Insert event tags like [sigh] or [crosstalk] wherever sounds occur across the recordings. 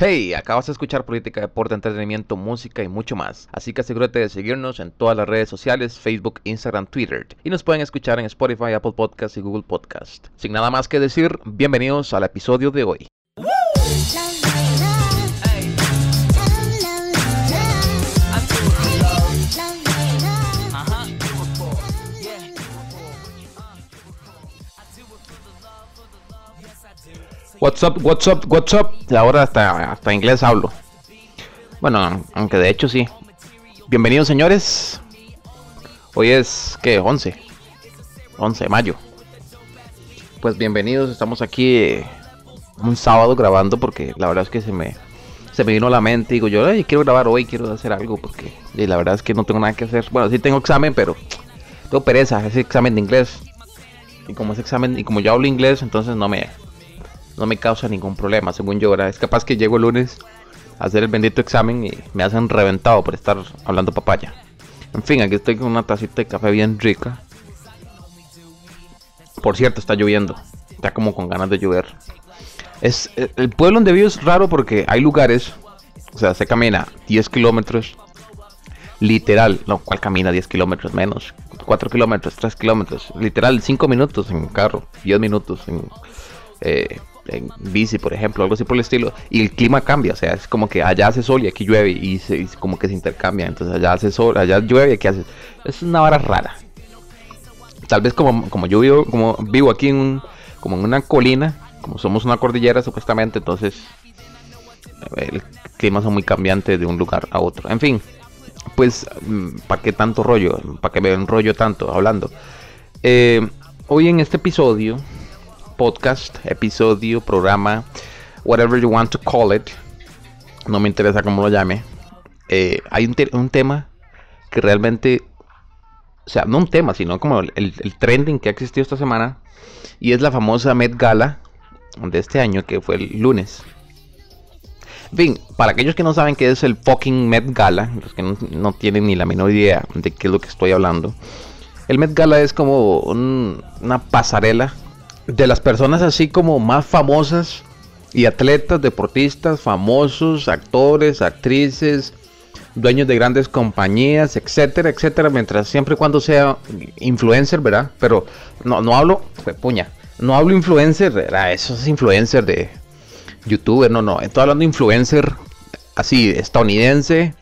Hey, acabas de escuchar política, deporte, entretenimiento, música y mucho más. Así que asegúrate de seguirnos en todas las redes sociales, Facebook, Instagram, Twitter. Y nos pueden escuchar en Spotify, Apple Podcasts y Google Podcast. Sin nada más que decir, bienvenidos al episodio de hoy. What's up, what's up, what's up? Ahora hasta, hasta inglés hablo. Bueno, aunque de hecho sí. Bienvenidos señores. Hoy es, ¿qué? 11. 11 de mayo. Pues bienvenidos, estamos aquí eh, un sábado grabando porque la verdad es que se me, se me vino a la mente. Digo yo, "Ay, quiero grabar hoy, quiero hacer algo porque y la verdad es que no tengo nada que hacer. Bueno, sí tengo examen, pero tengo pereza, ese examen de inglés. Y como ese examen, y como yo hablo inglés, entonces no me, no me causa ningún problema, según yo. Es capaz que llego el lunes a hacer el bendito examen y me hacen reventado por estar hablando papaya. En fin, aquí estoy con una tacita de café bien rica. Por cierto, está lloviendo. Está como con ganas de llover. Es, eh, el pueblo donde vivo es raro porque hay lugares, o sea, se camina 10 kilómetros. Literal, no, ¿cuál camina 10 kilómetros menos? 4 kilómetros, 3 kilómetros. Literal, 5 minutos en carro, 10 minutos en, eh, en bici, por ejemplo, algo así por el estilo. Y el clima cambia, o sea, es como que allá hace sol y aquí llueve y, se, como que se intercambia. Entonces allá hace sol, allá llueve y aquí hace... Es una vara rara. Tal vez como, como yo vivo, como vivo aquí en como en una colina, como somos una cordillera supuestamente, entonces eh, el clima son muy cambiantes de un lugar a otro. En fin, pues, ¿para qué tanto rollo? ¿Para qué me enrollo tanto hablando? Eh, hoy en este episodio, podcast, episodio, programa, whatever you want to call it, no me interesa cómo lo llame, eh, hay un, te- un tema que realmente, o sea, no un tema, sino como el, trending que ha existido esta semana, y es la famosa Met Gala de este año, que fue el lunes. En fin, para aquellos que no saben qué es el fucking Met Gala, los que no, no tienen ni la menor idea de qué es lo que estoy hablando, el Met Gala es como un- una pasarela de las personas así como más famosas y atletas, deportistas, famosos, actores, actrices, dueños de grandes compañías, etcétera, etcétera, mientras siempre y cuando sea influencer, ¿verdad? Pero no, no hablo, fue puña, no hablo influencer, ¿verdad? Eso es influencer de youtuber, no, no, estoy hablando influencer así, estadounidense,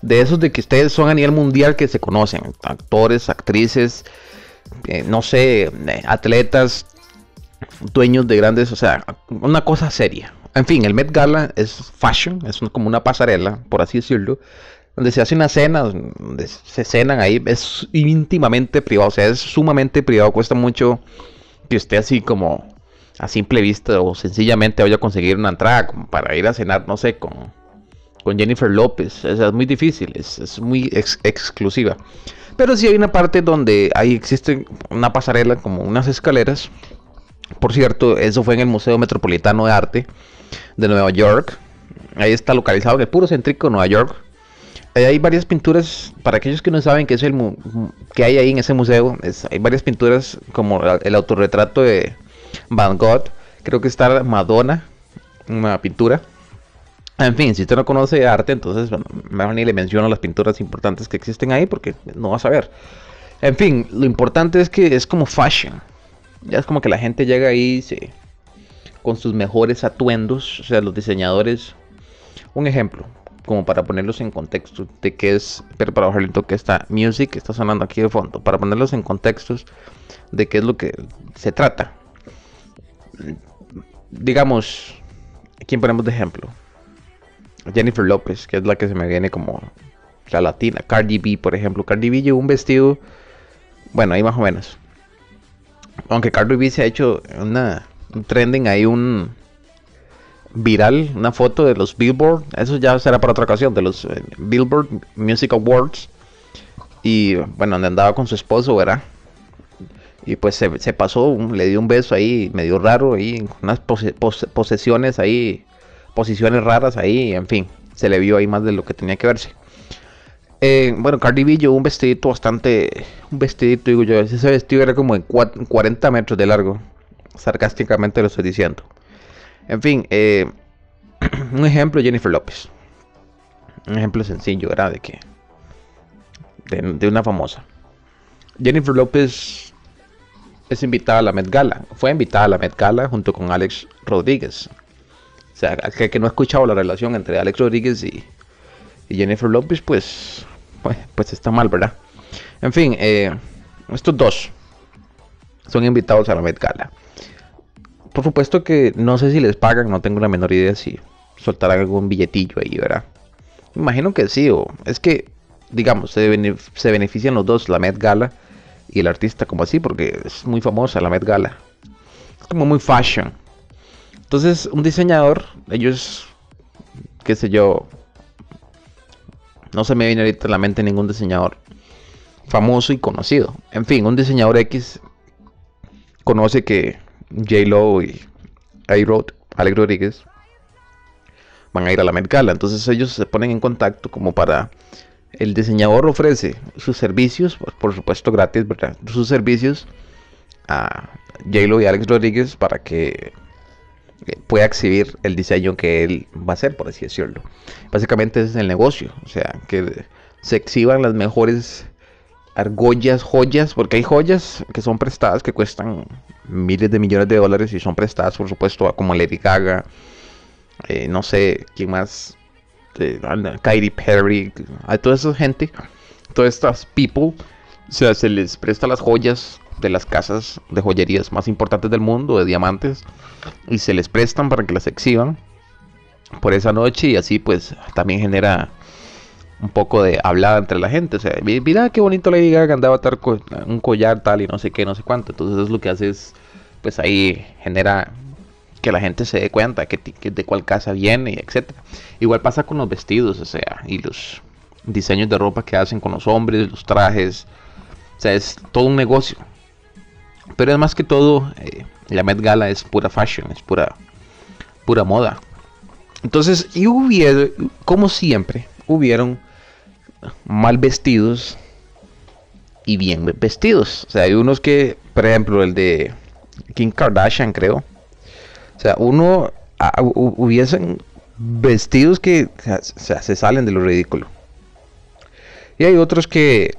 de esos de que ustedes son a nivel mundial que se conocen, actores, actrices, eh, no sé, eh, atletas, dueños de grandes, o sea, una cosa seria. En fin, el Met Gala es fashion, es como una pasarela, por así decirlo, donde se hace una cena, donde se cenan ahí, es íntimamente privado, o sea, es sumamente privado, cuesta mucho que usted así como a simple vista o sencillamente vaya a conseguir una entrada para ir a cenar, no sé, con, con Jennifer López. Es muy difícil, es, es muy ex- exclusiva. Pero sí hay una parte donde ahí existe una pasarela, como unas escaleras. Por cierto, eso fue en el Museo Metropolitano de Arte de Nueva York. Ahí está localizado en el puro céntrico de Nueva York. Ahí hay varias pinturas, para aquellos que no saben qué es el que hay ahí en ese museo, hay varias pinturas como el autorretrato de Van Gogh, creo que está Madonna, una pintura. En fin, si usted no conoce arte, entonces bueno, ni le menciono las pinturas importantes que existen ahí porque no va a saber. En fin, lo importante es que es como fashion. Ya es como que la gente llega ahí con sus mejores atuendos, o sea, los diseñadores. Un ejemplo, como para ponerlos en contexto de qué es, pero para bajarle un toque esta music que está sonando aquí de fondo, para ponerlos en contextos de qué es lo que se trata. Digamos, ¿quién ponemos de ejemplo? Jennifer López, que es la que se me viene como la latina. Cardi B, por ejemplo. Cardi B llevó un vestido, bueno, ahí más o menos. Aunque Cardi B se ha hecho una, un trending ahí, un viral, una foto de los Billboard. Eso ya será para otra ocasión, de los eh, Billboard Music Awards. Y bueno, donde andaba con su esposo, ¿verdad? Y pues se, pasó, le dio un beso ahí, medio raro, ahí, unas pose- pose- posesiones ahí, posiciones raras ahí, en fin, se le vio ahí más de lo que tenía que verse. Eh, bueno, Cardi B un vestidito bastante. Un vestidito, digo yo. Ese vestido era como de 40 metros de largo. Sarcásticamente lo estoy diciendo. En fin, eh, [clears throat] un ejemplo, Jennifer López. Un ejemplo sencillo, ¿verdad? De que. De, de una famosa. Jennifer López es invitada a la Met Gala. Fue invitada a la Met Gala junto con Alex Rodríguez. O sea, que, que no ha escuchado la relación entre Alex Rodríguez y, y Jennifer Lopez, pues, pues, pues, está mal, ¿verdad? En fin, eh, estos dos son invitados a la Met Gala. Por supuesto que no sé si les pagan, no tengo la menor idea si soltarán algún billetillo ahí, ¿verdad? Imagino que sí, o es que, digamos, se, se benefician los dos, la Met Gala y el artista como así, porque es muy famosa la Met Gala. Es como muy fashion. Entonces, un diseñador, ellos, qué sé yo, no se me viene ahorita a la mente ningún diseñador famoso y conocido. En fin, un diseñador X conoce que J. Lo y A-Rod, Alex Rodríguez, van a ir a la Met Gala. Entonces ellos se ponen en contacto como para... El diseñador ofrece sus servicios, por supuesto gratis, ¿verdad? Sus servicios a J. Lo y Alex Rodríguez para que pueda exhibir el diseño que él va a hacer, por así decirlo. Básicamente es el negocio, o sea, que se exhiban las mejores argollas, joyas, porque hay joyas que son prestadas que cuestan miles de millones de dólares y son prestadas, por supuesto, como Lady Gaga, eh, no sé quién más, eh, Katy Perry, a toda esa gente, todas estas people, o sea, se les presta las joyas de las casas de joyerías más importantes del mundo, de diamantes, y se les prestan para que las exhiban por esa noche y así pues también genera un poco de hablada entre la gente. O sea, mira qué bonito diga que andaba a un collar tal y no sé qué, no sé cuánto. Entonces es lo que hace es, pues ahí genera que la gente se dé cuenta que, de cuál casa viene, etcétera. Igual pasa con los vestidos, o sea, y los diseños de ropa que hacen con los hombres, los trajes. O sea, es todo un negocio. Pero es más que todo, eh, la Met Gala es pura fashion, es pura, pura moda. Entonces, y hubieron, como siempre, hubieron mal vestidos y bien vestidos. O sea, hay unos que, por ejemplo, el de Kim Kardashian, creo. O sea, uno ah, hubiesen vestidos que se salen de lo ridículo. Y hay otros que,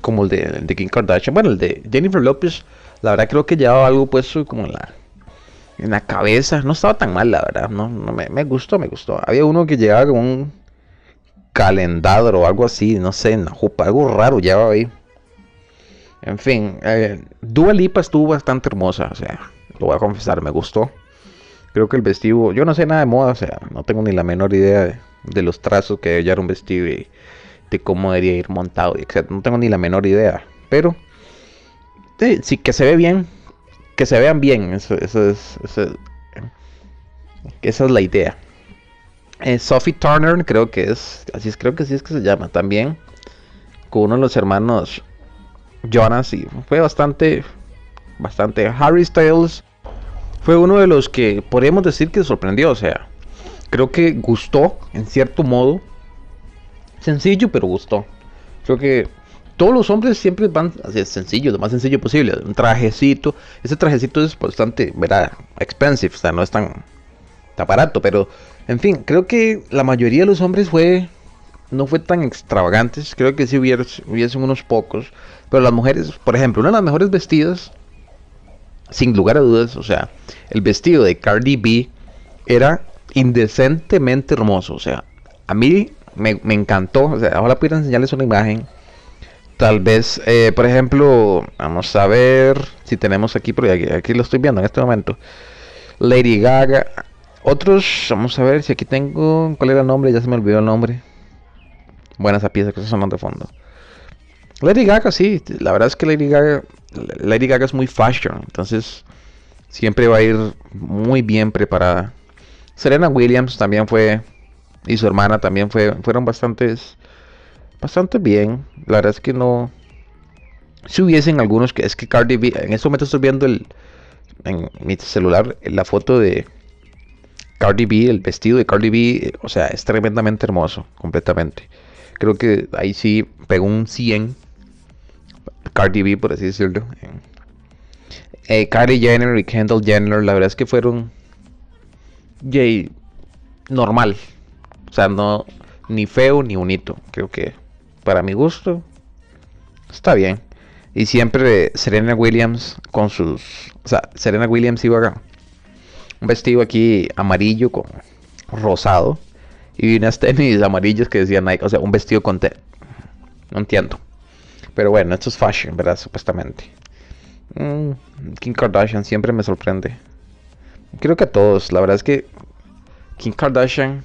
como el de, el de Kim Kardashian, bueno, el de Jennifer Lopez la verdad creo que llevaba algo puesto como en la, en la cabeza. No estaba tan mal, la verdad. No, no me, me, gustó, me gustó. Había uno que llevaba con un calendadro o algo así, no sé, en jupa, algo raro llevaba ahí. En fin, eh, Dua Lipa estuvo bastante hermosa, o sea, lo voy a confesar, me gustó. Creo que el vestido, yo no sé nada de moda, o sea, no tengo ni la menor idea de, de los trazos que debe llevar un vestido y de cómo debería ir montado. No tengo ni la menor idea, pero sí, que se ve bien, que se vean bien, eso, es, esa es la idea. Eh, Sophie Turner, creo que es, así es, creo que sí es que se llama también, con uno de los hermanos Jonas y fue bastante, bastante. Harry Styles fue uno de los que podríamos decir que sorprendió, o sea, creo que gustó en cierto modo, sencillo pero gustó. Creo que todos los hombres siempre van así sencillo, lo más sencillo posible. Un trajecito. Ese trajecito es bastante, ¿verdad? Expensive, o sea, no es tan, tan barato. Pero, en fin, creo que la mayoría de los hombres fue. No fue tan extravagantes. Creo que sí hubiesen unos pocos. Pero las mujeres, por ejemplo, una de las mejores vestidas, sin lugar a dudas, o sea, el vestido de Cardi B era indecentemente hermoso. O sea, a mí me, me encantó. O sea, ahora pudiera enseñarles una imagen Tal vez, eh, por ejemplo, vamos a ver si tenemos aquí, porque aquí, lo estoy viendo en este momento. Lady Gaga. Otros, vamos a ver si aquí tengo. ¿Cuál era el nombre? Ya se me olvidó el nombre. Buena esa pieza que está sonando de fondo. Lady Gaga, sí. La verdad es que Lady Gaga, Lady Gaga es muy fashion. Entonces, siempre va a ir muy bien preparada. Serena Williams también fue. Y su hermana también fue, fueron bastantes bastante bien. La verdad es que no. Si hubiesen algunos que es que Cardi B. En este momento estoy viendo el, en mi celular la foto de Cardi B, el vestido de Cardi B. O sea, es tremendamente hermoso, completamente. Creo que ahí sí pegó un 100. Cardi B, por así decirlo. Eh, Jenner y Kendall Jenner, la verdad es que fueron. Normal. O sea, no. Ni feo ni bonito. Creo que para mi gusto está bien. Y siempre Serena Williams con sus. O sea, Serena Williams iba un vestido aquí amarillo con rosado. Y unas tenis amarillas que decían Nike. O sea, un vestido con. Te no entiendo. Pero bueno, esto es fashion, ¿verdad? Supuestamente. Mm, Kim Kardashian siempre me sorprende. Creo que a todos. La verdad es que Kim Kardashian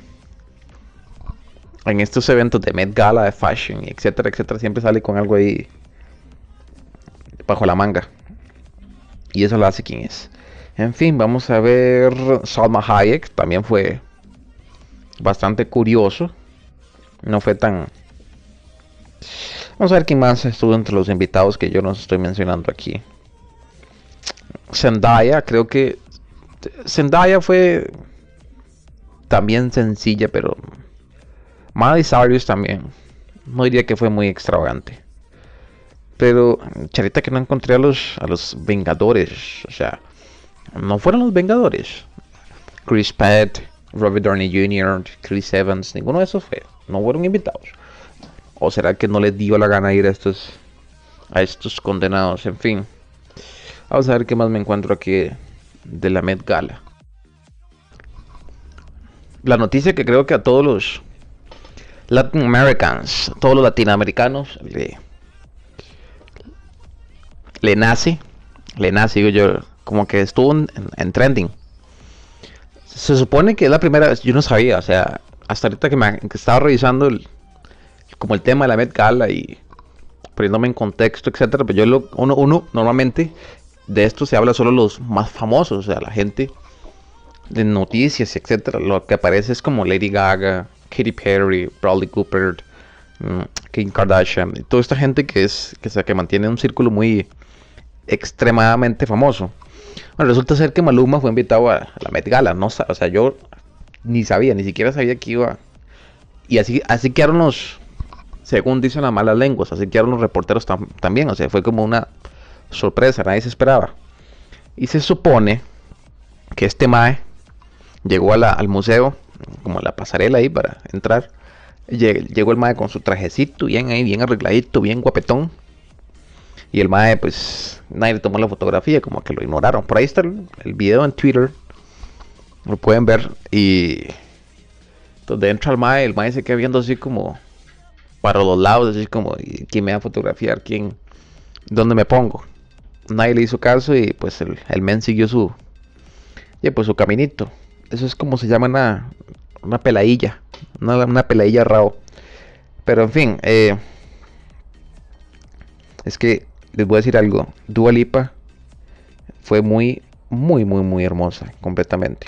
en estos eventos de Met Gala, de fashion, etcétera, etcétera, siempre sale con algo ahí bajo la manga. Y eso lo hace quien es. En fin, vamos a ver Salma Hayek. También fue bastante curioso. No fue tan... Vamos a ver quién más estuvo entre los invitados que yo no estoy mencionando aquí. Zendaya, creo que... Zendaya fue también sencilla, pero... Miley Cyrus también. No diría que fue muy extravagante. Pero, charita que no encontré a los, a los Vengadores. O sea, no fueron los Vengadores. Chris Pratt, Robert Downey Jr., Chris Evans, ninguno de esos fue. No fueron invitados. ¿O será que no les dio la gana ir a estos, a estos condenados? En fin. Vamos a ver qué más me encuentro aquí de la Met Gala. La noticia que creo que a todos los Latin Americans, todos los latinoamericanos, le, le nace, le nace, digo yo, como que estuvo en, en, trending. Se supone que es la primera vez, yo no sabía, o sea, hasta ahorita que, me, que estaba revisando el, como el tema de la Met Gala y poniéndome en contexto, etcétera, pero yo lo, uno, uno normalmente de esto se habla solo los más famosos, o sea, la gente de noticias, etcétera. Lo que aparece es como Lady Gaga, Katy Perry, Bradley Cooper, um, Kim Kardashian, y toda esta gente que es que, sea, que mantiene un círculo muy extremadamente famoso. Bueno, resulta ser que Maluma fue invitado a, la Met Gala, no, o sea, yo ni sabía, ni siquiera sabía que iba. Y así, así quedaron los, según dicen las malas lenguas, así quedaron los reporteros tam, también, o sea, fue como una sorpresa, nadie se esperaba. Y se supone que este Mae llegó a la, al museo, como la pasarela ahí para entrar. Llegó el Mae con su trajecito, bien ahí, bien arregladito, bien guapetón. Y el Mae, pues, nadie le tomó la fotografía, como que lo ignoraron. Por ahí está el, el video en Twitter. Lo pueden ver. Y donde entra el Mae, el Mae se queda viendo así como para los lados, así como, ¿quién me va a fotografiar? ¿Quién? ¿Dónde me pongo? Nadie le hizo caso y pues el, el men siguió su, y pues su caminito. Eso es como se llama una, una peladilla, una, una peladilla rao. Pero en fin, eh, es que les voy a decir algo. Dua Lipa fue muy, muy, muy, muy hermosa, completamente.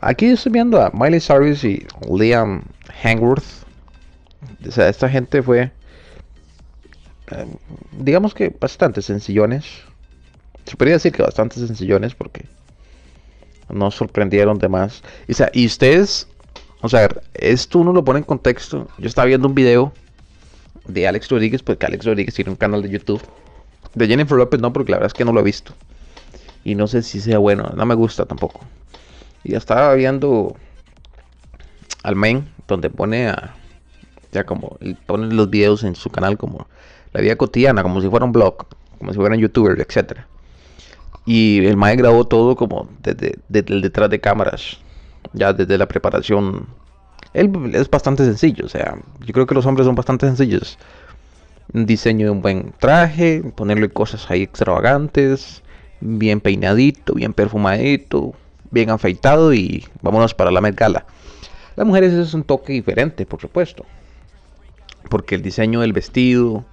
Aquí estoy viendo a Miley Cyrus y Liam Hangworth. O sea, esta gente fue, eh, digamos que bastante sencillones. Se podría decir que bastante sencillones porque no sorprendieron de más. O sea, y ustedes, o sea, esto uno lo pone en contexto. Yo estaba viendo un video de Alex Rodríguez, porque Alex Rodríguez tiene un canal de YouTube. De Jennifer López no, porque la verdad es que no lo he visto. Y no sé si sea bueno, no me gusta tampoco. Y estaba viendo al main, donde pone a. Ya como. Pone los videos en su canal como la vida cotidiana, como si fuera un blog, como si fuera un youtuber, etcétera. Y el mae grabó todo como desde, desde el detrás de cámaras, ya desde la preparación. Él es bastante sencillo, o sea, yo creo que los hombres son bastante sencillos. Un diseño de un buen traje, ponerle cosas ahí extravagantes, bien peinadito, bien perfumadito, bien afeitado y vámonos para la Met Gala. Las mujeres es un toque diferente, por supuesto. Porque el diseño del vestido,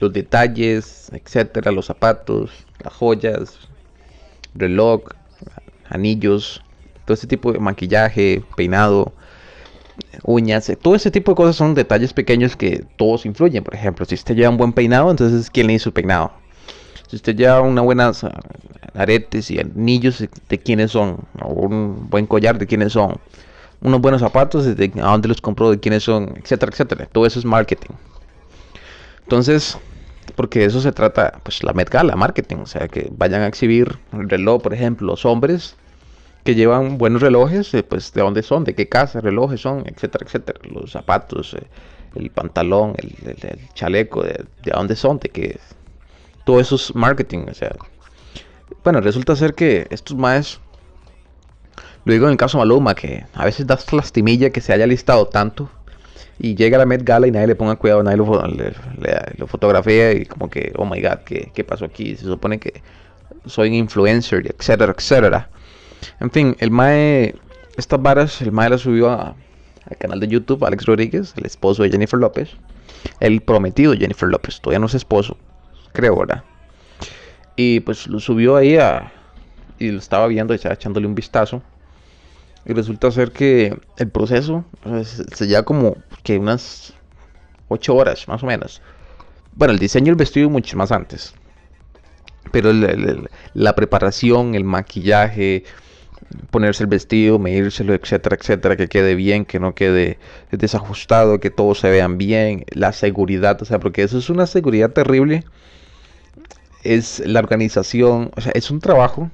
los detalles, etcétera, los zapatos, las joyas, reloj, anillos, todo ese tipo de maquillaje, peinado, uñas, todo ese tipo de cosas son detalles pequeños que todos influyen. Por ejemplo, si usted lleva un buen peinado, entonces ¿quién le hizo el peinado? Si usted lleva una buena aretes y anillos, ¿de quiénes son? Un buen collar, ¿de quiénes son? unos buenos zapatos, de a dónde los compró, de quiénes son, etcétera, etcétera. Todo eso es marketing. Entonces, porque de eso se trata, pues la Met Gala, marketing, o sea, que vayan a exhibir el reloj, por ejemplo, los hombres que llevan buenos relojes, eh, pues de dónde son, de qué casa, relojes son, etcétera, etcétera. Los zapatos, eh, el pantalón, el, chaleco, de, de, dónde son, de qué. Todo eso es marketing, o sea. Bueno, resulta ser que estos más lo digo en el caso Maluma, que a veces das lastimilla que se haya listado tanto y llega a la Met Gala y nadie le ponga cuidado, nadie lo, fotografía y como que, oh my god, ¿qué, ¿qué, pasó aquí? Se supone que soy un influencer, etcétera, etcétera. En fin, el Mae, estas varas, el Mae la subió al canal de YouTube, Alex Rodríguez, el esposo de Jennifer López, el prometido Jennifer López, todavía no es esposo, creo, ¿verdad? Y pues lo subió ahí a, y lo estaba viendo, estaba echándole un vistazo. Y resulta ser que el proceso se lleva como que unas 8 horas, más o menos. Bueno, el diseño del vestido mucho más antes. Pero la preparación, el maquillaje, ponerse el vestido, medírselo, etcétera, etcétera, que quede bien, que no quede desajustado, que todos se vean bien, la seguridad, o sea, porque eso es una seguridad terrible. Es la organización, o sea, es un trabajo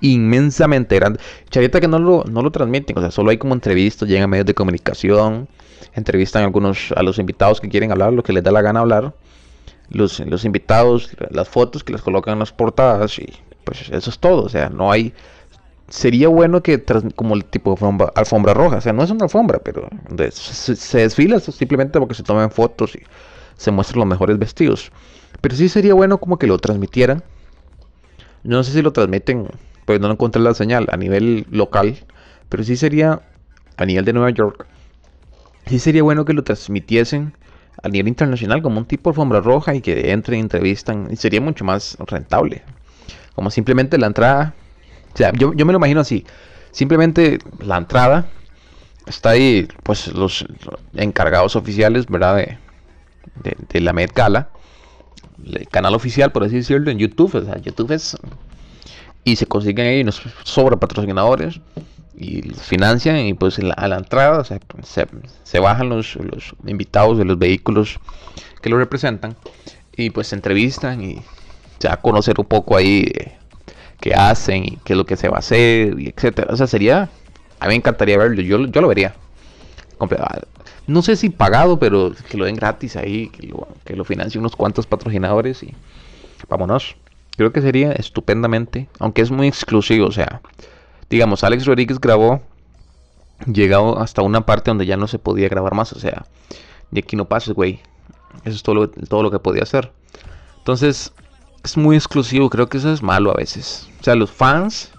inmensamente grande. Chavita que no lo, no lo transmiten, o sea, solo hay como entrevistas, llegan medios de comunicación, entrevistan a algunos a los invitados que quieren hablar, lo que les da la gana hablar. Los, los invitados, las fotos que les colocan en las portadas y pues eso es todo, o sea, no hay sería bueno que como el tipo de alfombra, roja, o sea, no es una alfombra, pero se, se, desfila simplemente porque se toman fotos y se muestran los mejores vestidos. Pero sí sería bueno como que lo transmitieran. No sé si lo transmiten pues no encontré la señal a nivel local, pero sí sería a nivel de Nueva York, sí sería bueno que lo transmitiesen a nivel internacional como un tipo de alfombra roja y que entren, entrevistan, y sería mucho más rentable. Como simplemente la entrada, sea, yo, me lo imagino así, simplemente la entrada, está ahí pues los encargados oficiales, ¿verdad? De, de, la Met Gala, el canal oficial, por así decirlo, en YouTube, o sea, YouTube es y se consiguen ahí nos sobra patrocinadores y financian y pues a la entrada se, bajan los, los, invitados de los vehículos que lo representan y pues se entrevistan y se va a conocer un poco ahí eh, qué hacen y qué es lo que se va a hacer y etcétera. O sea, sería, a mí me encantaría verlo, yo, yo lo vería. Ah, no sé si pagado, pero que lo den gratis ahí, que lo, que lo financien unos cuantos patrocinadores y vámonos. Creo que sería estupendamente, aunque es muy exclusivo, o sea, digamos, Alex Rodríguez grabó, llegado hasta una parte donde ya no se podía grabar más, o sea, de aquí no pases, güey. Eso es todo lo, todo lo que podía hacer. Entonces, es muy exclusivo, creo que eso es malo a veces. O sea, los fans,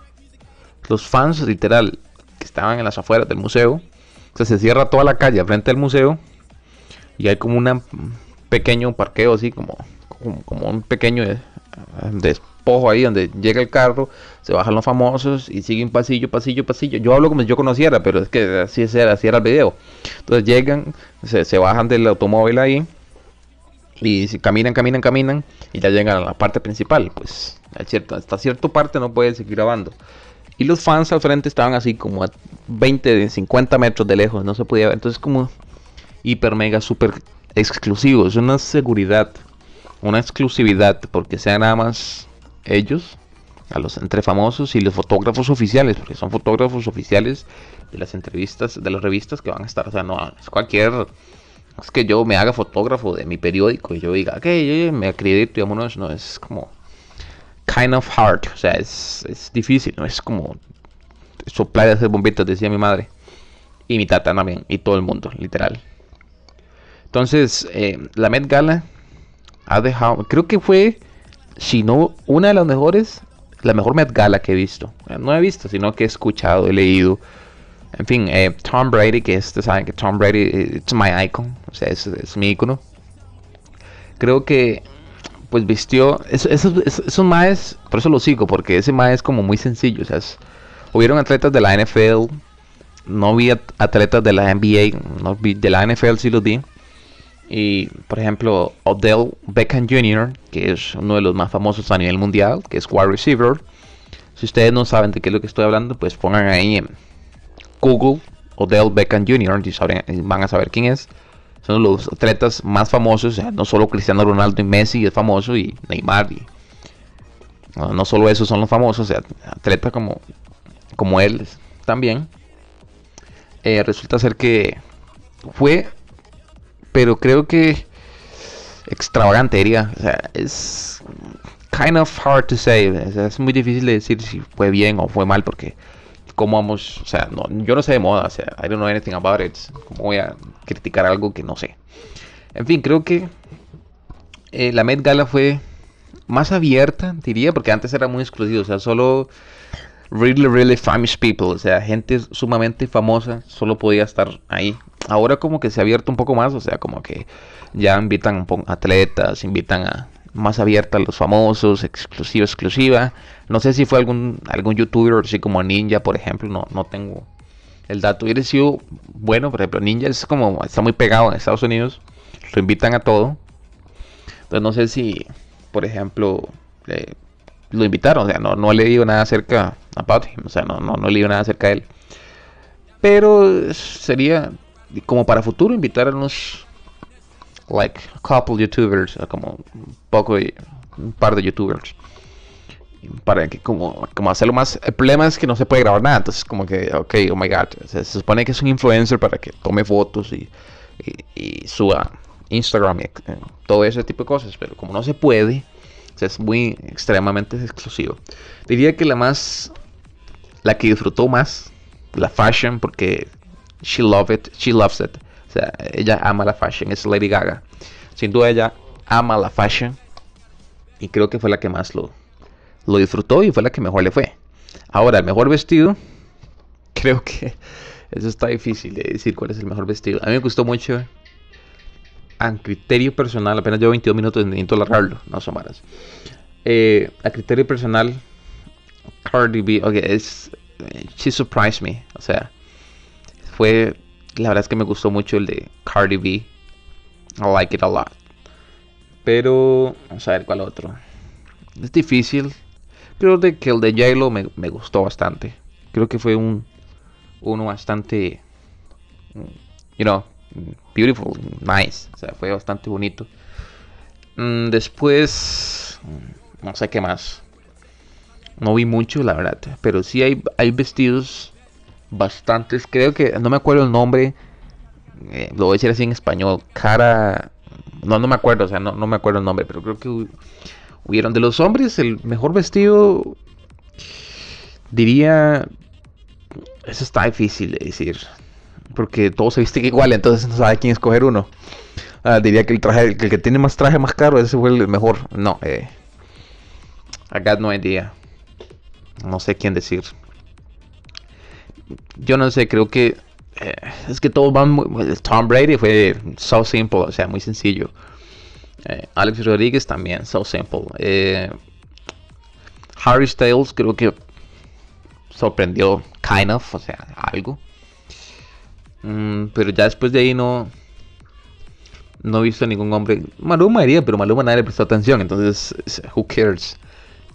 los fans literal, que estaban en las afueras del museo, o se cierra toda la calle frente al museo y hay como un pequeño parqueo así, como, como, un pequeño despojo ahí donde llega el carro, se bajan los famosos y siguen pasillo, pasillo, pasillo. Yo hablo como si yo conociera, pero es que así era, así era el video. Entonces llegan, se, bajan del automóvil ahí y caminan, caminan, caminan y ya llegan a la parte principal. Pues cierto, hasta cierta parte no pueden seguir grabando. Y los fans al frente estaban así como a 20, 50 metros de lejos, no se podía ver. Entonces como hiper, mega, super exclusivo. Es una seguridad una exclusividad porque sean nada más ellos, a los entre famosos y los fotógrafos oficiales, porque son fotógrafos oficiales de las entrevistas, de las revistas que van a estar, o sea, no es cualquier, es que yo me haga fotógrafo de mi periódico y yo diga, que me acredito y vámonos, no, es como kind of hard, o sea, es, es difícil, no es como soplar y hacer bombitas, decía mi madre, y mi tata también, y todo el mundo, literal. Entonces, eh, la Met Gala ha dejado, creo que fue, si no, una de las mejores, la mejor Met Gala que he visto. No he visto, sino que he escuchado, he leído. En fin, eh, Tom Brady, que ustedes saben que Tom Brady, eh, it's my icon, o sea, es, mi icono. Creo que, pues vistió, eso, eso, eso, más, por eso lo sigo, porque ese más es como muy sencillo, o sea, hubieron atletas de la NFL, no vi atletas de la NBA, no vi, de la NFL sí los vi y, por ejemplo, Odell Beckham Jr., que es uno de los más famosos a nivel mundial, que es wide receiver. Si ustedes no saben de qué es lo que estoy hablando, pues pongan ahí Google Odell Beckham Jr. y van a saber quién es. Son los atletas más famosos, no solo Cristiano Ronaldo y Messi es famoso y Neymar y no, solo esos son los famosos, o sea, atletas como, como él también. Eh, resulta ser que fue, pero creo que extravagante o sea, es kind of hard to say, o es muy difícil de decir si fue bien o fue mal porque cómo vamos, o sea, no, yo no sé de moda, o sea, I don't know anything about it, cómo voy a criticar algo que no sé. En fin, creo que eh, la Met Gala fue más abierta, diría, porque antes era muy exclusivo, o sea, solo really, really famous people, o sea, gente sumamente famosa solo podía estar ahí. Ahora como que se ha abierto un poco más, o sea, como que ya invitan atletas, invitan a más abierta a los famosos, exclusiva, exclusiva. No sé si fue algún algún youtuber así como Ninja, por ejemplo, no, no tengo el dato. Hubiera sido bueno, por ejemplo, Ninja es como está muy pegado en Estados Unidos, lo invitan a todo. Entonces no sé si, por ejemplo, lo invitaron, o sea, no, no he leído nada acerca about him, o sea, no, no, no he nada acerca de él. Pero sería como para futuro invitar a unos like a couple youtubers, o como un poco de- un par de youtubers. Para que como, como hacerlo más. El problema es que no se puede grabar nada. Entonces como que, ok, oh my god. se supone que es un influencer para que tome fotos y, y, y suba Instagram y eh, todo ese tipo de cosas. Pero como no se puede, es muy extremadamente exclusivo. Diría que la más. La que disfrutó más. La fashion, porque she love it, she loves it. O sea, ella ama la fashion, es Lady Gaga. Sin duda ella ama la fashion. Y creo que fue la que más lo, lo disfrutó y fue la que mejor le fue. Ahora, el mejor vestido, [laughs] creo que eso está difícil de decir cuál es el mejor vestido. A mí me gustó mucho, a criterio personal, apenas llevo 22 minutos, necesito alargarlo, no son varas. Eh, a criterio personal, Cardi B, ok, es. She surprised me, o sea, fue. La verdad es que me gustó mucho el de Cardi B. I like it a lot. Pero, vamos a ver cuál otro. Es difícil. Creo de que el de J-Lo me, me gustó bastante. Creo que fue un uno bastante, you know, beautiful, nice. O sea, fue bastante bonito. Mm, después, mm, no sé qué más. No vi mucho, la verdad. Pero sí hay, hay vestidos bastantes. Creo que, no me acuerdo el nombre. eh, lo voy a decir así en español. Cara... No, no me acuerdo, o sea, no, no me acuerdo el nombre. Pero creo que hu- hubieron de los hombres el mejor vestido. Diría... Eso está difícil de decir. Porque todos se visten igual, entonces no sabe quién escoger uno. Ah, diría que el traje, el que tiene más traje más caro, ese fue el mejor. No, eh. Got no idea. No sé quién decir. Yo no sé, creo que eh, es que todos van muy, Tom Brady fue so simple, o sea, muy sencillo. Eh, Alex Rodríguez también, so simple. Eh, Harry Styles creo que sorprendió, kind of, o sea, algo. Mm, pero ya después de ahí no, no he visto ningún hombre. Maluma diría, pero Maluma nadie le prestó atención, entonces, who cares?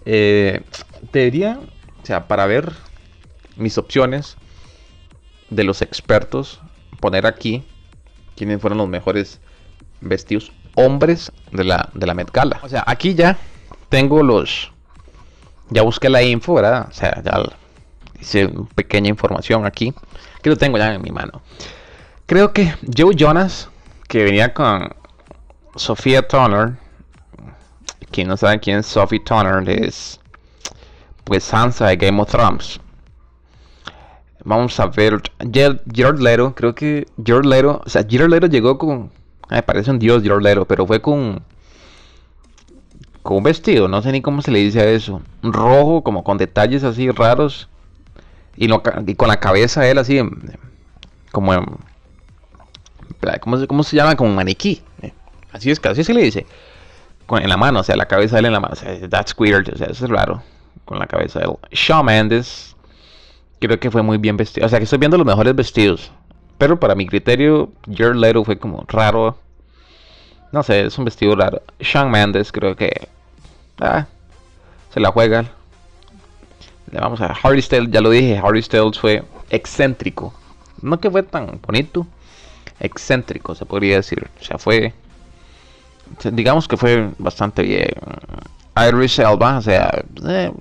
Eh, debería, o sea, para ver mis opciones de los expertos, poner aquí quiénes fueron los mejores vestidos hombres de la, de la. O sea, aquí ya tengo los. Ya busqué la info, ¿verdad? O sea, ya hice pequeña información aquí. Que lo tengo ya en mi mano. Creo que Joe Jonas, que venía con Sofía Turner. Quien no sabe quién es Sophie Turner, es pues Sansa de Game of Thrones. Vamos a ver. Ger- Jared Leto, creo que Jared Leto, o sea, Jared Leto llegó con. Ay, parece un dios Jared Leto, pero fue con. Con un vestido, no sé ni cómo se le dice a eso. Rojo, como con detalles así raros. Y, con la cabeza de él así, en- como en. ¿Cómo se, cómo se llama? Como maniquí. eh, Así es, así se le dice. Con, en la mano, o sea, la cabeza de él en la mano. That's weird, o sea, eso es raro. Con la cabeza de él. Shawn Mendes, creo que fue muy bien vestido. O sea, que estoy viendo los mejores vestidos. Pero para mi criterio, Jared Leto fue como raro. No sé, es un vestido raro. Shawn Mendes creo que... Ah, se la juega. Vamos a Harry Styles, ya lo dije, Harry Styles fue excéntrico. No que fue tan bonito, excéntrico se podría decir. O sea, fue, digamos que fue bastante bien. Irish Elba, o sea, eh,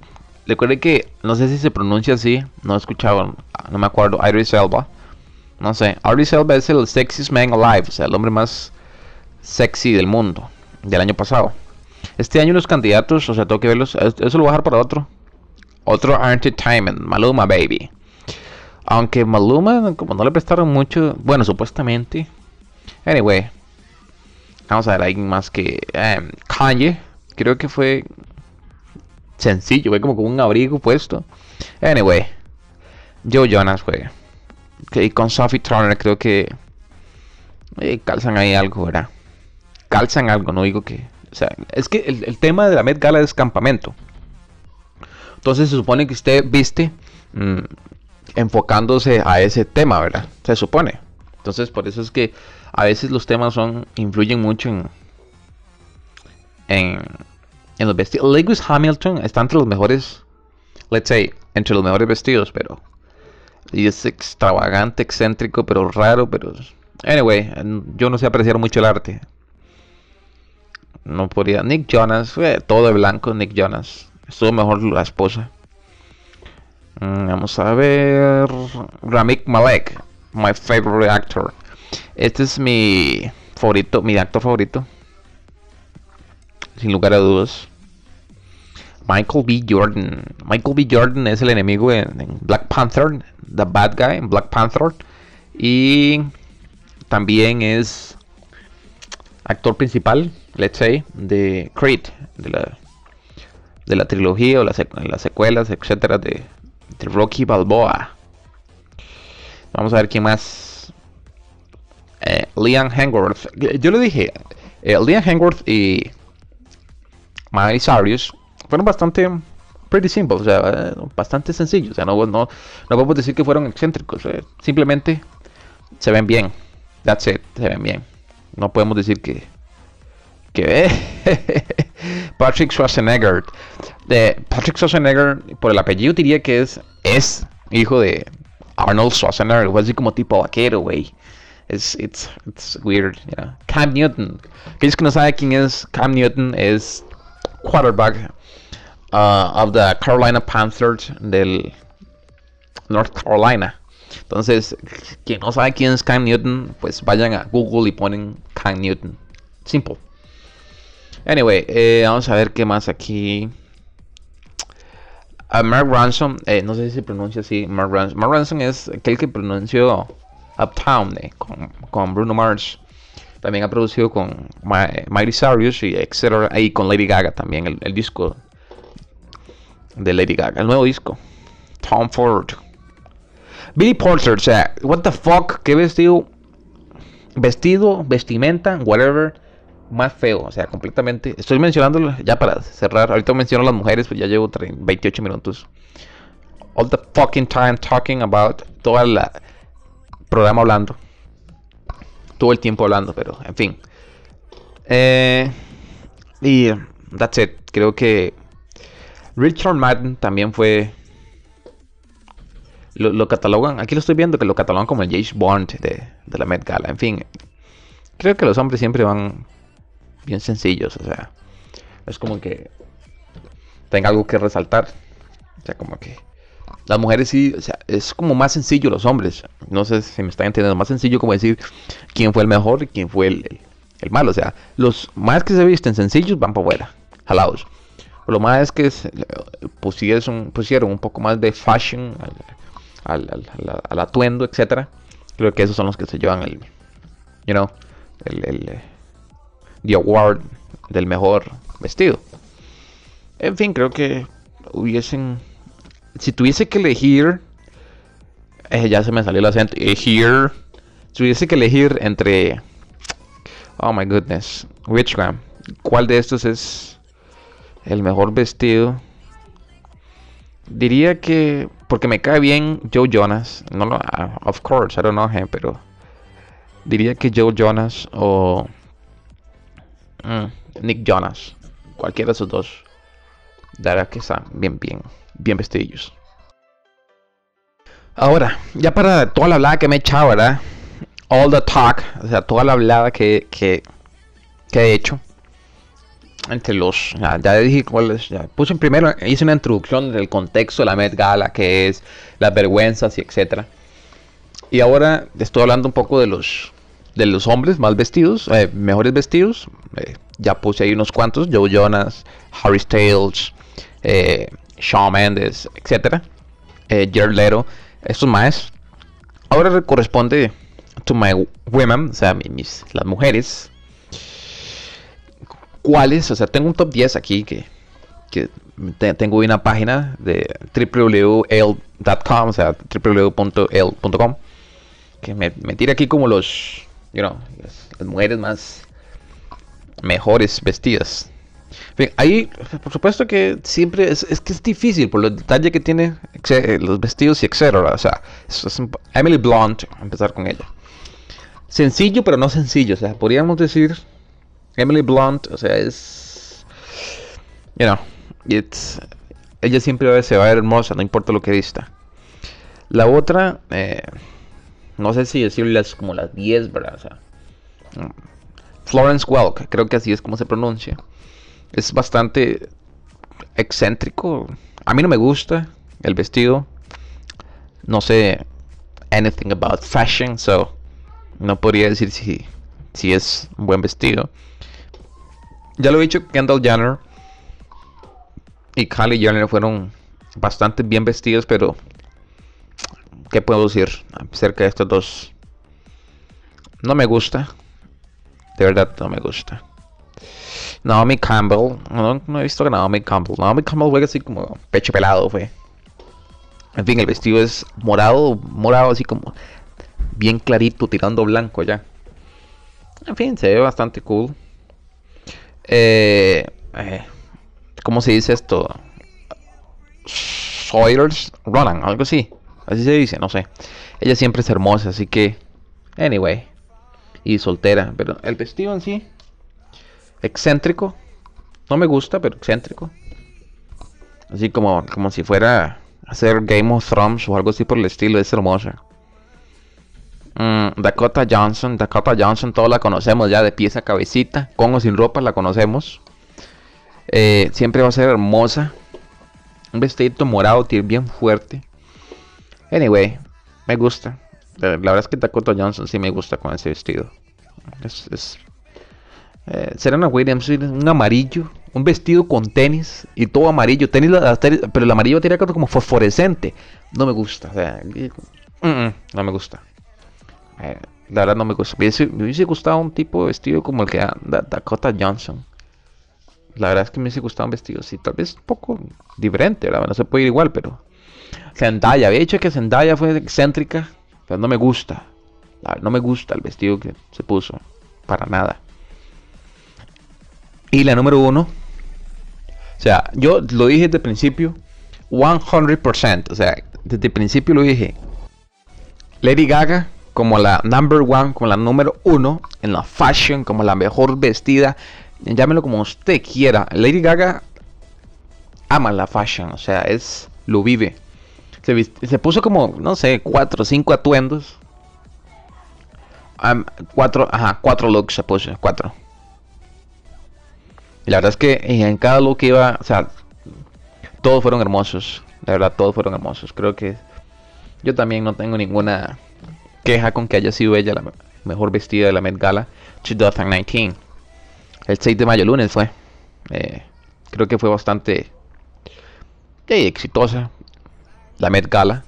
recuerde que, no sé si se pronuncia así, no he escuchado, no me acuerdo, Irish Elba. No sé, Irish Elba es el sexiest man alive, o sea, el hombre más sexy del mundo, del año pasado. Este año los candidatos, o sea, tengo que verlos, eso lo voy a dejar para otro. Otro entertainment, Maluma Baby. Aunque Maluma, como no le prestaron mucho, bueno, supuestamente. Anyway, vamos a ver, alguien más que em, Kanye. Creo que fue sencillo, fue como con un abrigo puesto. Anyway, Joe Jonas fue. Y con Sophie Turner creo que eh, calzan ahí algo, ¿verdad? Calzan algo, no digo que. O sea, es que el, el tema de la Met Gala es campamento. Entonces se supone que usted viste mm, enfocándose a ese tema, ¿verdad? Se supone. Entonces por eso es que a veces los temas son influyen mucho en en, en los vestidos. Lewis Hamilton está entre los mejores, let's say, entre los mejores vestidos, pero y es extravagante, excéntrico, pero raro, pero anyway, yo no sé apreciar mucho el arte. No podría. Nick Jonas, fue todo de blanco, Nick Jonas. Estuvo mejor la esposa. Mm, vamos a ver. Ramik Malek, my favorite actor. Este es mi favorito, mi actor favorito. Sin lugar a dudas. Michael B. Jordan. Michael B. Jordan es el enemigo en, Black Panther. The bad guy en Black Panther. Y también es actor principal, let's say, de Creed, de la de la trilogía o las, las secuelas, etcétera, de, de, Rocky Balboa. Vamos a ver quién más. Eh, Liam Hemsworth. Yo le dije, eh, Liam Hemsworth y Miley Cyrus fueron bastante pretty simple, o sea, eh, bastante sencillos. O sea, no, no, no podemos decir que fueron excéntricos. Eh, simplemente se ven bien. That's it, se ven bien. No podemos decir que que [laughs] Patrick Schwarzenegger. De Patrick Schwarzenegger, por el apellido diría que es, es hijo de Arnold Schwarzenegger, o así como tipo vaquero, güey. It's, it's, it's weird, yeah. Cam Newton. Aquellos que no saben quién es Cam Newton, es quarterback uh, of the Carolina Panthers del North Carolina. Entonces, quien no sabe quién es Cam Newton, pues vayan a Google y ponen Cam Newton. Simple. Anyway, eh, vamos a ver qué más aquí. Uh, Mark Ransom, eh, no sé si se pronuncia así. Mark Ransom. Mark Ransom es aquel que pronunció Uptown eh, con, con, Bruno Mars. También ha producido con Miley Cyrus y etc. Y con Lady Gaga también, el, disco de Lady Gaga, el nuevo disco. Tom Ford. Billy Porter, o sea, what the fuck, qué vestido, vestido, vestimenta, whatever más feo, o sea, completamente. Estoy mencionándolo ya para cerrar. Ahorita menciono las mujeres, pues ya llevo 30, 28 minutos. All the fucking time talking about todo el programa hablando. Todo el tiempo hablando, pero en fin. Eh, y that's it. Creo que Richard Madden también fue. Lo, lo, catalogan, aquí lo estoy viendo que lo catalogan como el James Bond de, de la Met Gala. En fin, creo que los hombres siempre van bien sencillos, o sea, es como que tenga algo que resaltar, o sea, como que las mujeres sí, o sea, es como más sencillo los hombres, no sé si me están entendiendo, más sencillo como decir quién fue el mejor y quién fue el, el, el malo, o sea, los más que se visten sencillos van para afuera, jalados. Lo más es que pusieron, pusieron un poco más de fashion al, al, atuendo, etcétera. Creo que esos son los que se llevan el, you know, el, el The Award del mejor vestido. En fin, creo que hubiesen. Si tuviese que elegir. Eh, ya se me salió el acento. Elegir. Si tuviese que elegir entre. Oh my goodness. Which one? ¿Cuál de estos es el mejor vestido? Diría que. Porque me cae bien Joe Jonas. No, no, of course, I don't know pero. Diría que Joe Jonas o. Mm, Nick Jonas. Cualquiera de esos dos. Verdad que están bien, bien, bien vestidillos. Ahora, ya para toda la hablada que me he echado, ¿verdad? All the talk, o sea, toda la hablada que, que, he hecho. Entre los, ya, ya dije cuáles, ya puse primero, hice una introducción del contexto de la Met Gala, que es las vergüenzas y etcétera. Y ahora estoy hablando un poco de los, de los hombres más vestidos, eh, mejores vestidos. Eh, ya puse ahí unos cuantos, Joe Jonas, Harry Styles, eh, Shawn Mendes, etcétera. Eh, Jared Leto, estos más. Ahora corresponde to my women, o sea, mi- mis, las mujeres. ¿Cuáles? O sea, tengo un top 10 aquí que, que te- tengo una página de www.l.com, o sea, www.l.com, que me, tira aquí como los, you know, las mujeres más mejores vestidas. Bien, ahí, por supuesto que siempre es, es que es difícil por los detalles que tiene exe- los vestidos y etcétera. O sea, Emily Blunt, empezar con ella. Sencillo, pero no sencillo. O sea, podríamos decir Emily Blunt, o sea, es. You know, it's, ella siempre se va hermosa, no importa lo que vista. La otra, eh, no sé si decirle como las 10, ¿verdad? Mm, Florence Welk, creo que así es como se pronuncia. Es bastante excéntrico. A mí no me gusta el vestido. No sé anything about fashion, so no podría decir si, si es un buen vestido. Ya lo he dicho, Kendall Jenner y Kylie Jenner fueron bastante bien vestidos, pero ¿qué puedo decir acerca de estos dos? No me gusta. De verdad no me gusta. Naomi Campbell. No, he visto que Naomi Campbell. Naomi Campbell juega así como pecho pelado, fue. En fin, el vestido es morado, morado así como bien clarito, tirando blanco ya. En fin, se ve bastante cool. Eh, eh, ¿Cómo se dice esto? Sawyers Ronan, algo así. Así se dice, no sé. Ella siempre es hermosa, así que. Anyway. Y soltera. Pero el vestido en sí. Excéntrico. No me gusta, pero excéntrico. Así como, como si fuera hacer Game of Thrones o algo así por el estilo. Es hermosa. Mm, Dakota Johnson. Dakota Johnson, todos la conocemos ya de pieza a cabecita. Con o sin ropa la conocemos. Eh, siempre va a ser hermosa. Un vestidito morado, tiene bien fuerte. Anyway, me gusta. La, verdad es que Dakota Johnson sí me gusta con ese vestido. Es, es eh, Serena Williams, un amarillo, un vestido con tenis y todo amarillo, tenis, pero el amarillo algo como fosforescente. No me gusta, mm, mm, no me gusta. Eh, la verdad no me gusta. Me hubiese, gustado un tipo de vestido como el que da Da- Dakota Johnson. La verdad es que me hubiese gustado un vestido así, tal vez un poco diferente, ¿verdad? No se puede ir igual, pero... Zendaya, había dicho que Zendaya fue excéntrica, pero no me gusta. No me gusta el vestido que se puso, para nada. Y la número uno, o sea, yo lo dije desde el principio, 100%, o sea, desde el principio lo dije. Lady Gaga como la number one, como la número uno en la fashion, como la mejor vestida, llámelo como usted quiera. Lady Gaga ama la fashion, o sea, es lo vive. Se, puso como, no sé, cuatro o cinco atuendos. Cuatro, ajá, cuatro looks se puso, cuatro. La verdad es que en cada look iba, o sea, todos fueron hermosos. La verdad, todos fueron hermosos. Creo que yo también no tengo ninguna queja con que haya sido ella la me- mejor vestida de la Met Gala 2019. El 6 de mayo, lunes fue. Eh, creo que fue bastante exitosa la Met Gala.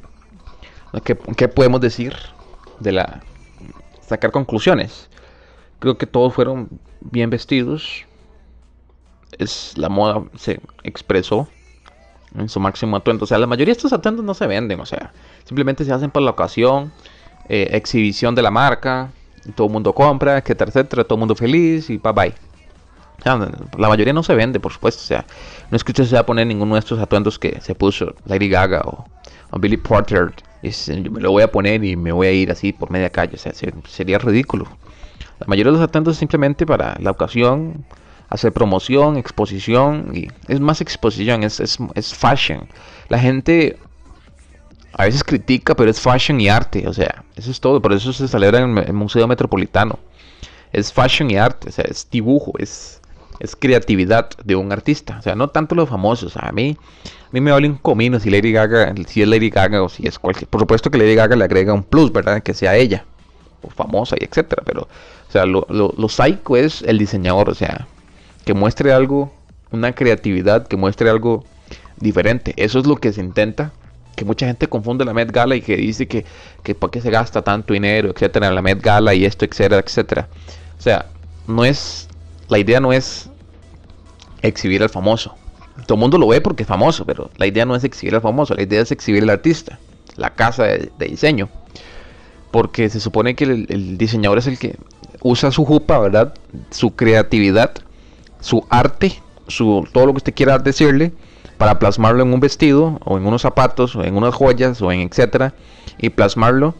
¿Qué, qué podemos decir de la sacar conclusiones? Creo que todos fueron bien vestidos. Es la moda se expresó en su máximo atuendo. O sea, la mayoría de estos atuendos no se venden. O sea, simplemente se hacen por la ocasión, eh, exhibición de la marca, todo el mundo compra, etcétera, etcétera, todo el mundo feliz y bye bye. La mayoría no se vende, por supuesto. O sea, no es que usted se a poner ninguno de estos atuendos que se puso Lady Gaga o, o Billy Porter. Y se- yo me lo voy a poner y me voy a ir así por media calle. O sea, se- sería ridículo. La mayoría de los atuendos es simplemente para la ocasión, hacer promoción, exposición, y es más exposición, es, es, es fashion. La gente a veces critica, pero es fashion y arte, o sea, eso es todo, por eso se celebra en el Museo Metropolitano. Es fashion y arte, o sea, es dibujo, es, es creatividad de un artista, o sea, no tanto los famosos, a mí, a mí me vale un comino si Lady Gaga, si es Lady Gaga o si es cualquier, por supuesto que Lady Gaga le agrega un plus, ¿verdad? Que sea ella, famosa y etcétera, pero, o sea, lo, lo, lo psycho es el diseñador, o sea, que muestre algo, una creatividad, que muestre algo diferente, eso es lo que se intenta que mucha gente confunde la Met Gala y que dice que, que por qué se gasta tanto dinero, etcétera, en la Met Gala y esto, etcétera, etcétera. O sea, no es, la idea no es exhibir al famoso. Todo el mundo lo ve porque es famoso, pero la idea no es exhibir al famoso, la idea es exhibir al artista, la casa de, diseño. Porque se supone que el, el, diseñador es el que usa su jupa, ¿verdad? Su creatividad, su arte, su, todo lo que usted quiera decirle para plasmarlo en un vestido o en unos zapatos o en unas joyas o en etcétera y plasmarlo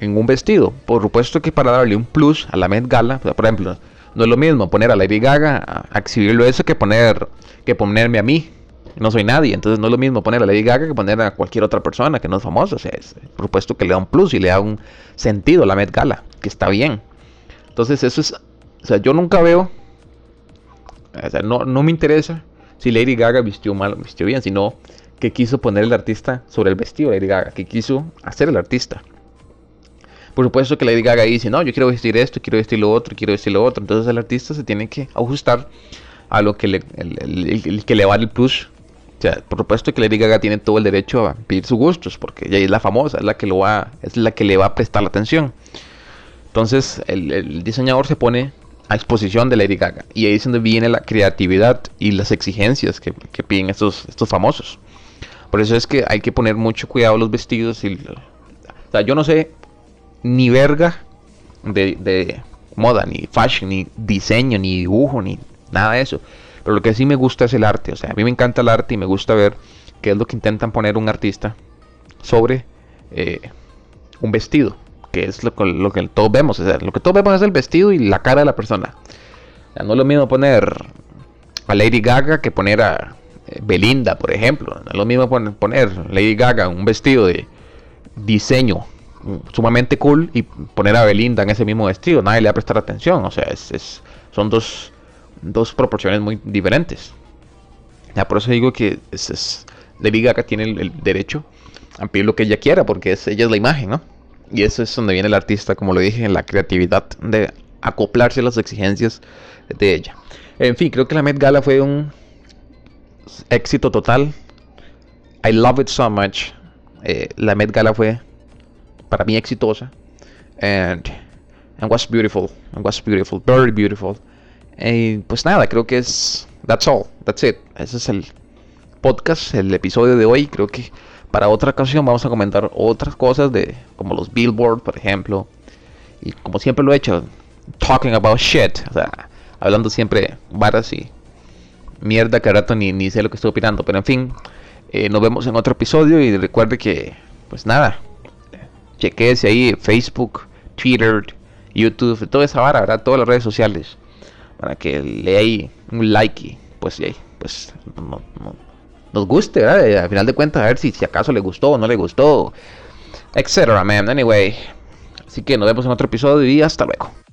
en un vestido. Por supuesto que para darle un plus a la Met Gala, por ejemplo, no es lo mismo poner a Lady Gaga a, exhibirlo eso que poner que ponerme a mí. No soy nadie, entonces no es lo mismo poner a Lady Gaga que poner a cualquier otra persona que no es famosa. O sea, es, por supuesto que le da un plus y le da un sentido a la Met Gala, que está bien. Entonces eso es, o sea, yo nunca veo, o sea, no, no me interesa si Lady Gaga vistió mal o vistió bien, sino que quiso poner el artista sobre el vestido de Lady Gaga, que quiso hacer el artista. Por supuesto que Lady Gaga dice, no, yo quiero vestir esto, quiero vestir lo otro, quiero vestir lo otro. Entonces el artista se tiene que ajustar a lo que le, el, que le va el plus. O sea, por supuesto que Lady Gaga tiene todo el derecho a pedir sus gustos, porque ella es la famosa, es la que lo va, es la que le va a prestar la atención. Entonces el diseñador se pone a exposición de Lady Gaga. Y ahí es donde viene la creatividad y las exigencias que, que, piden estos, estos famosos. Por eso es que hay que poner mucho cuidado los vestidos. Y, o sea, yo no sé ni verga de, de, moda, ni fashion, ni diseño, ni dibujo, ni nada de eso. Pero lo que sí me gusta es el arte. O sea, a mí me encanta el arte y me gusta ver qué es lo que intentan poner un artista sobre eh, un vestido que es lo, que todos vemos. O sea, lo que todos vemos es el vestido y la cara de la persona. No es lo mismo poner a Lady Gaga que poner a eh, Belinda, por ejemplo. No es lo mismo poner, Lady Gaga un vestido de diseño sumamente cool y poner a Belinda en ese mismo vestido. Nadie le va a prestar atención. O sea, son dos, proporciones muy diferentes. Ya, por eso digo que es, Lady Gaga tiene el, derecho a pedir lo que ella quiera, porque ella es la imagen, ¿no? Y eso es donde viene el artista, como lo dije, en la creatividad de acoplarse a las exigencias de ella. En fin, creo que la Met Gala fue un éxito total. I love it so much. Eh, la Met Gala fue para mí exitosa. And, and was beautiful. And was beautiful. Very beautiful. Y pues nada, creo que es. That's all. That's it. Ese es el podcast, el episodio de hoy. Creo que para otra ocasión vamos a comentar otras cosas de como los billboard, por ejemplo. Y como siempre lo he hecho, talking about shit, o sea, hablando siempre varas y mierda que rato ni, ni sé lo que estoy opinando, pero en fin, eh, nos vemos en otro episodio y recuerde que pues nada, chequeese ahí Facebook, Twitter, YouTube, toda esa vara, ¿verdad? Todas las redes sociales para que le un like y pues, y ahí, pues no, no, nos guste, ¿verdad? Y al final de cuentas, a ver si, si acaso le gustó o no le gustó, etcétera, man. Anyway, así que nos vemos en otro episodio y hasta luego.